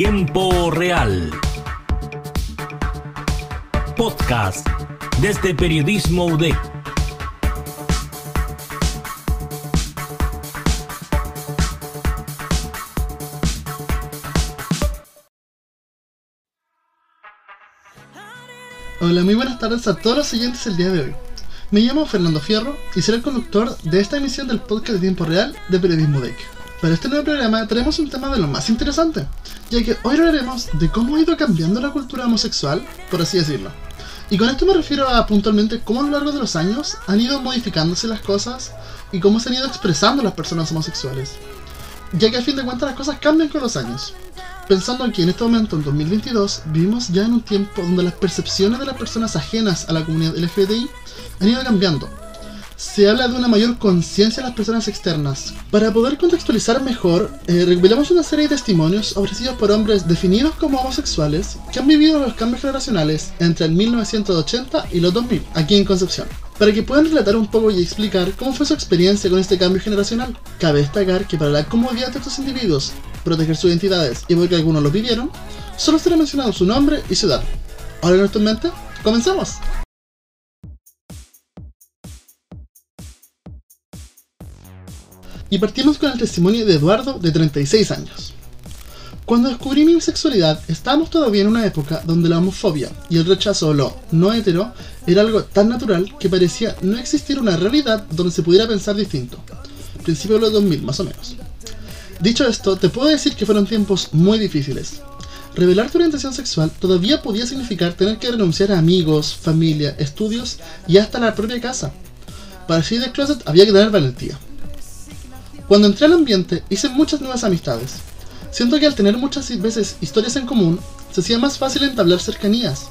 Tiempo Real. Podcast desde Periodismo UDEC. Hola, muy buenas tardes a todos los siguientes el día de hoy. Me llamo Fernando Fierro y seré el conductor de esta emisión del podcast de tiempo real de Periodismo DEC. Para este nuevo programa tenemos un tema de lo más interesante, ya que hoy hablaremos de cómo ha ido cambiando la cultura homosexual, por así decirlo. Y con esto me refiero a puntualmente cómo a lo largo de los años han ido modificándose las cosas y cómo se han ido expresando las personas homosexuales. Ya que a fin de cuentas las cosas cambian con los años. Pensando que en este momento, en 2022, vivimos ya en un tiempo donde las percepciones de las personas ajenas a la comunidad LGBTI han ido cambiando, se habla de una mayor conciencia de las personas externas. Para poder contextualizar mejor, eh, recopilamos una serie de testimonios ofrecidos por hombres definidos como homosexuales que han vivido los cambios generacionales entre el 1980 y los 2000, aquí en Concepción. Para que puedan relatar un poco y explicar cómo fue su experiencia con este cambio generacional. Cabe destacar que para la comodidad de estos individuos, proteger sus identidades y porque algunos lo vivieron, solo será mencionado su nombre y ciudad. Ahora en mente, comenzamos. Y partimos con el testimonio de Eduardo, de 36 años. Cuando descubrí mi sexualidad, estábamos todavía en una época donde la homofobia y el rechazo a lo no hetero era algo tan natural que parecía no existir una realidad donde se pudiera pensar distinto. Principio de los 2000, más o menos. Dicho esto, te puedo decir que fueron tiempos muy difíciles. Revelar tu orientación sexual todavía podía significar tener que renunciar a amigos, familia, estudios y hasta la propia casa. Para salir del closet había que tener valentía. Cuando entré al ambiente hice muchas nuevas amistades. Siento que al tener muchas veces historias en común, se hacía más fácil entablar cercanías.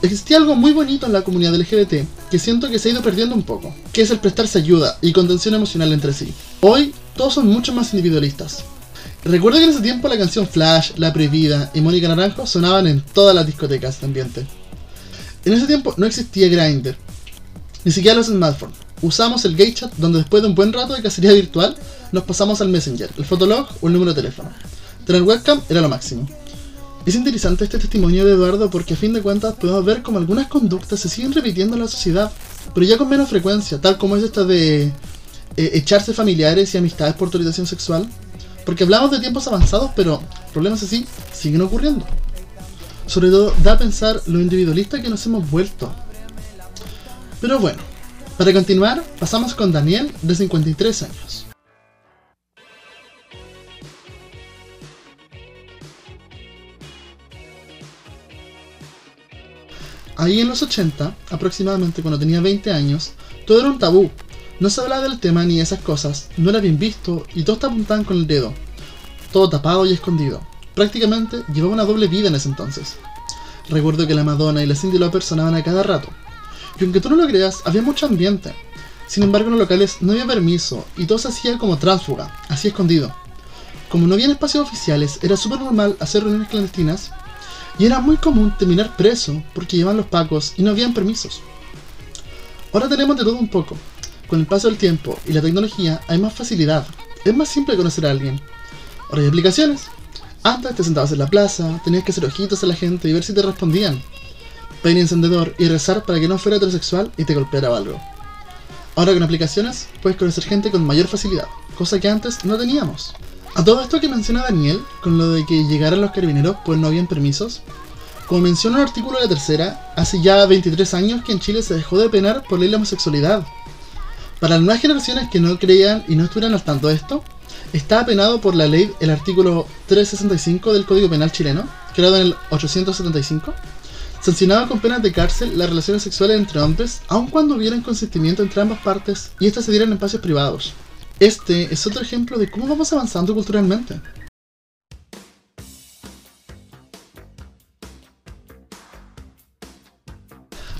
Existía algo muy bonito en la comunidad LGBT que siento que se ha ido perdiendo un poco, que es el prestarse ayuda y contención emocional entre sí. Hoy todos son mucho más individualistas. Recuerdo que en ese tiempo la canción Flash, La Prohibida y Mónica Naranjo sonaban en todas las discotecas de ambiente. En ese tiempo no existía Grindr, ni siquiera los smartphones. Usamos el gay chat donde después de un buen rato de cacería virtual nos pasamos al Messenger, el Fotolog o el número de teléfono. Tener webcam era lo máximo. Es interesante este testimonio de Eduardo porque a fin de cuentas podemos ver como algunas conductas se siguen repitiendo en la sociedad, pero ya con menos frecuencia, tal como es esta de eh, echarse familiares y amistades por orientación sexual, porque hablamos de tiempos avanzados, pero problemas así siguen ocurriendo. Sobre todo da a pensar lo individualista que nos hemos vuelto. Pero bueno, para continuar, pasamos con Daniel, de 53 años. Ahí en los 80, aproximadamente cuando tenía 20 años, todo era un tabú. No se hablaba del tema ni de esas cosas, no era bien visto y todos te apuntaban con el dedo. Todo tapado y escondido. Prácticamente llevaba una doble vida en ese entonces. Recuerdo que la Madonna y la Cindy Lauper sonaban a cada rato. Y aunque tú no lo creas, había mucho ambiente. Sin embargo, en los locales no había permiso y todo se hacía como tránsfuga, así escondido. Como no había espacios oficiales, era súper normal hacer reuniones clandestinas y era muy común terminar preso porque llevaban los pacos y no habían permisos. Ahora tenemos de todo un poco. Con el paso del tiempo y la tecnología hay más facilidad. Es más simple conocer a alguien. Ahora hay aplicaciones. Antes te sentabas en la plaza, tenías que hacer ojitos a la gente y ver si te respondían. Pedir encendedor y rezar para que no fuera heterosexual y te golpeara algo. Ahora con aplicaciones puedes conocer gente con mayor facilidad, cosa que antes no teníamos. A todo esto que menciona Daniel, con lo de que llegaran los carabineros pues no habían permisos, como menciona el artículo de la tercera, hace ya 23 años que en Chile se dejó de penar por ley la homosexualidad. Para las nuevas generaciones que no creían y no estuvieran al tanto de esto, está penado por la ley el artículo 365 del Código Penal chileno, creado en el 875, sancionaba con penas de cárcel las relaciones sexuales entre hombres, aun cuando hubieran consentimiento entre ambas partes y éstas se dieran en espacios privados. Este es otro ejemplo de cómo vamos avanzando culturalmente.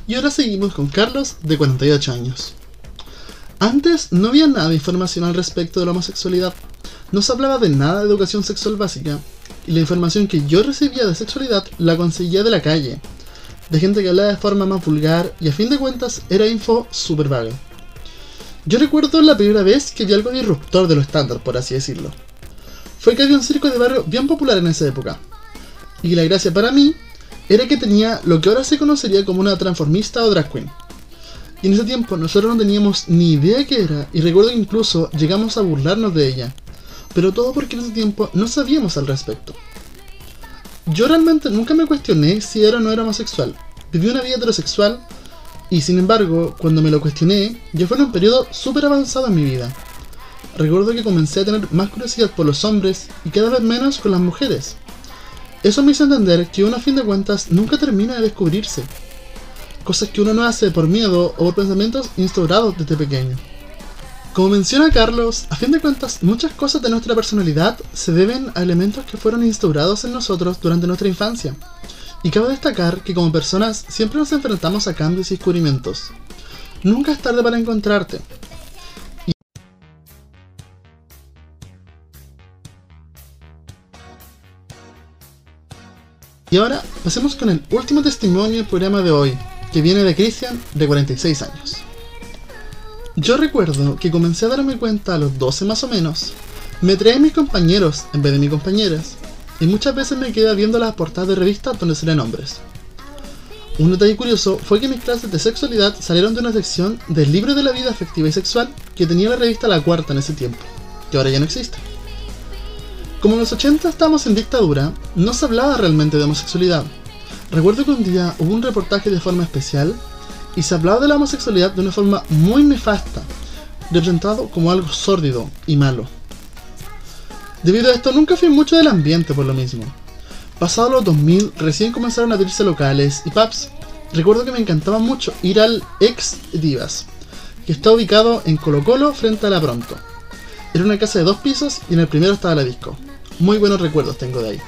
Y ahora seguimos con Carlos, de 48 años. Antes no había nada de información al respecto de la homosexualidad. No se hablaba de nada de educación sexual básica. Y la información que yo recibía de sexualidad la conseguía de la calle. De gente que hablaba de forma más vulgar y a fin de cuentas era info super vaga. Yo recuerdo la primera vez que vi algo disruptor de lo estándar, por así decirlo. Fue que había un circo de barrio bien popular en esa época. y la gracia para mí era que tenía lo que ahora se conocería como una transformista o drag queen. Y en ese tiempo nosotros no teníamos ni idea qué era, y recuerdo que incluso llegamos a burlarnos de ella. Pero todo porque en ese tiempo no sabíamos al respecto. Yo realmente nunca me cuestioné si era o no era homosexual. Viví una vida heterosexual y sin embargo, cuando me lo cuestioné, ya fue en un periodo súper avanzado en mi vida. Recuerdo que comencé a tener más curiosidad por los hombres y cada vez menos con las mujeres. Eso me hizo entender que uno a fin de cuentas nunca termina de descubrirse. Cosas que uno no hace por miedo o por pensamientos instaurados desde pequeño. Como menciona Carlos, a fin de cuentas muchas cosas de nuestra personalidad se deben a elementos que fueron instaurados en nosotros durante nuestra infancia. Y cabe destacar que como personas siempre nos enfrentamos a cambios y descubrimientos. Nunca es tarde para encontrarte. Y ahora pasemos con el último testimonio del programa de hoy, que viene de Christian, de 46 años. Yo recuerdo que comencé a darme cuenta a los 12 más o menos, me traía mis compañeros en vez de mis compañeras, y muchas veces me quedé viendo las portadas de revistas donde salían hombres. Un detalle curioso fue que mis clases de sexualidad salieron de una sección del libro de la vida afectiva y sexual que tenía la revista La Cuarta en ese tiempo, que ahora ya no existe. Como en los 80 estábamos en dictadura, no se hablaba realmente de homosexualidad. Recuerdo que un día hubo un reportaje de forma especial y se hablaba de la homosexualidad de una forma muy nefasta, representado como algo sórdido y malo. Debido a esto nunca fui mucho del ambiente por lo mismo. Pasado los 2000 recién comenzaron a abrirse locales y pubs. Recuerdo que me encantaba mucho ir al Ex Divas, que está ubicado en Colo Colo frente a la Pronto. Era una casa de dos pisos y en el primero estaba la disco. Muy buenos recuerdos tengo de ahí.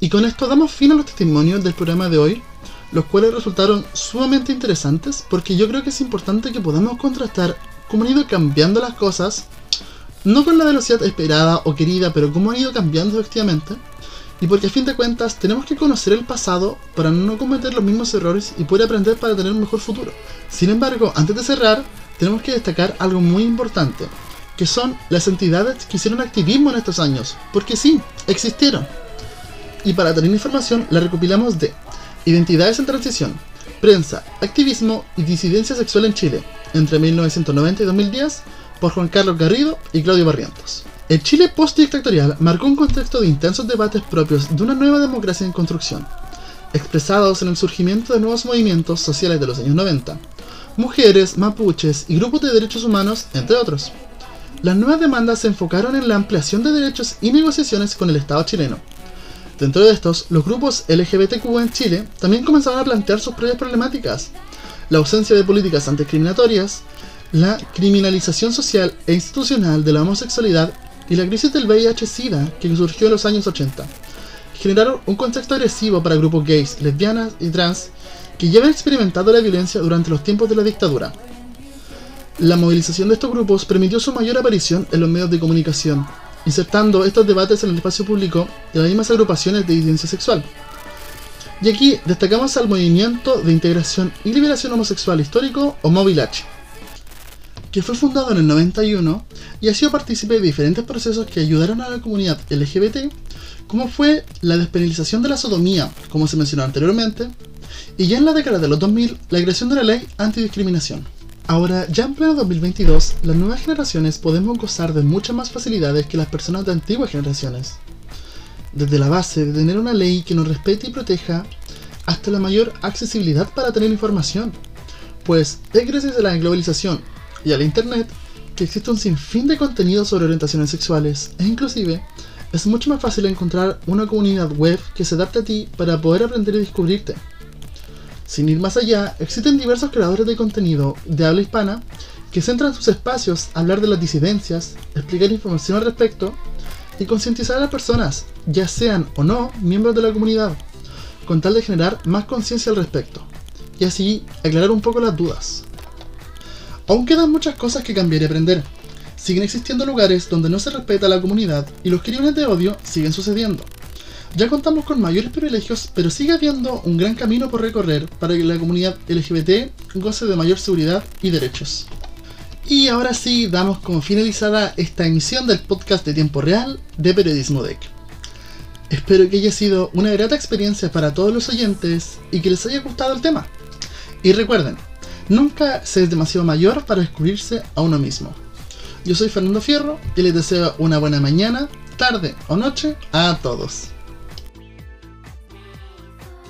Y con esto damos fin a los testimonios del programa de hoy los cuales resultaron sumamente interesantes porque yo creo que es importante que podamos contrastar cómo han ido cambiando las cosas, no con la velocidad esperada o querida, pero cómo han ido cambiando efectivamente, y porque a fin de cuentas tenemos que conocer el pasado para no cometer los mismos errores y poder aprender para tener un mejor futuro. Sin embargo, antes de cerrar, tenemos que destacar algo muy importante, que son las entidades que hicieron activismo en estos años, porque sí, existieron. Y para tener información la recopilamos de Identidades en transición, prensa, activismo y disidencia sexual en Chile, entre 1990 y 2010, por Juan Carlos Garrido y Claudio Barrientos. El Chile post-dictatorial marcó un contexto de intensos debates propios de una nueva democracia en construcción, expresados en el surgimiento de nuevos movimientos sociales de los años 90, mujeres, mapuches y grupos de derechos humanos, entre otros. Las nuevas demandas se enfocaron en la ampliación de derechos y negociaciones con el Estado chileno, Dentro de estos, los grupos LGBTQ en Chile también comenzaron a plantear sus propias problemáticas. La ausencia de políticas antidiscriminatorias, la criminalización social e institucional de la homosexualidad y la crisis del VIH-Sida que surgió en los años 80. Generaron un contexto agresivo para grupos gays, lesbianas y trans que ya habían experimentado la violencia durante los tiempos de la dictadura. La movilización de estos grupos permitió su mayor aparición en los medios de comunicación, insertando estos debates en el espacio público de las mismas agrupaciones de disidencia sexual. Y aquí destacamos al Movimiento de Integración y Liberación Homosexual Histórico, o Movilach, que fue fundado en el 91 y ha sido partícipe de diferentes procesos que ayudaron a la comunidad LGBT, como fue la despenalización de la sodomía, como se mencionó anteriormente, y ya en la década de los 2000, la creación de la ley antidiscriminación. Ahora, ya en pleno 2022, las nuevas generaciones podemos gozar de muchas más facilidades que las personas de antiguas generaciones. Desde la base de tener una ley que nos respete y proteja, hasta la mayor accesibilidad para tener información. Pues es gracias a la globalización y al Internet que existe un sinfín de contenidos sobre orientaciones sexuales e inclusive es mucho más fácil encontrar una comunidad web que se adapte a ti para poder aprender y descubrirte. Sin ir más allá, existen diversos creadores de contenido de habla hispana que centran sus espacios a hablar de las disidencias, explicar información al respecto y concientizar a las personas, ya sean o no miembros de la comunidad, con tal de generar más conciencia al respecto, y así aclarar un poco las dudas. Aún quedan muchas cosas que cambiar y aprender. Siguen existiendo lugares donde no se respeta la comunidad y los crímenes de odio siguen sucediendo. Ya contamos con mayores privilegios, pero sigue habiendo un gran camino por recorrer para que la comunidad LGBT goce de mayor seguridad y derechos. Y ahora sí, damos como finalizada esta emisión del podcast de tiempo real de Periodismo DEC. Espero que haya sido una grata experiencia para todos los oyentes y que les haya gustado el tema. Y recuerden, nunca se es demasiado mayor para descubrirse a uno mismo. Yo soy Fernando Fierro y les deseo una buena mañana, tarde o noche a todos.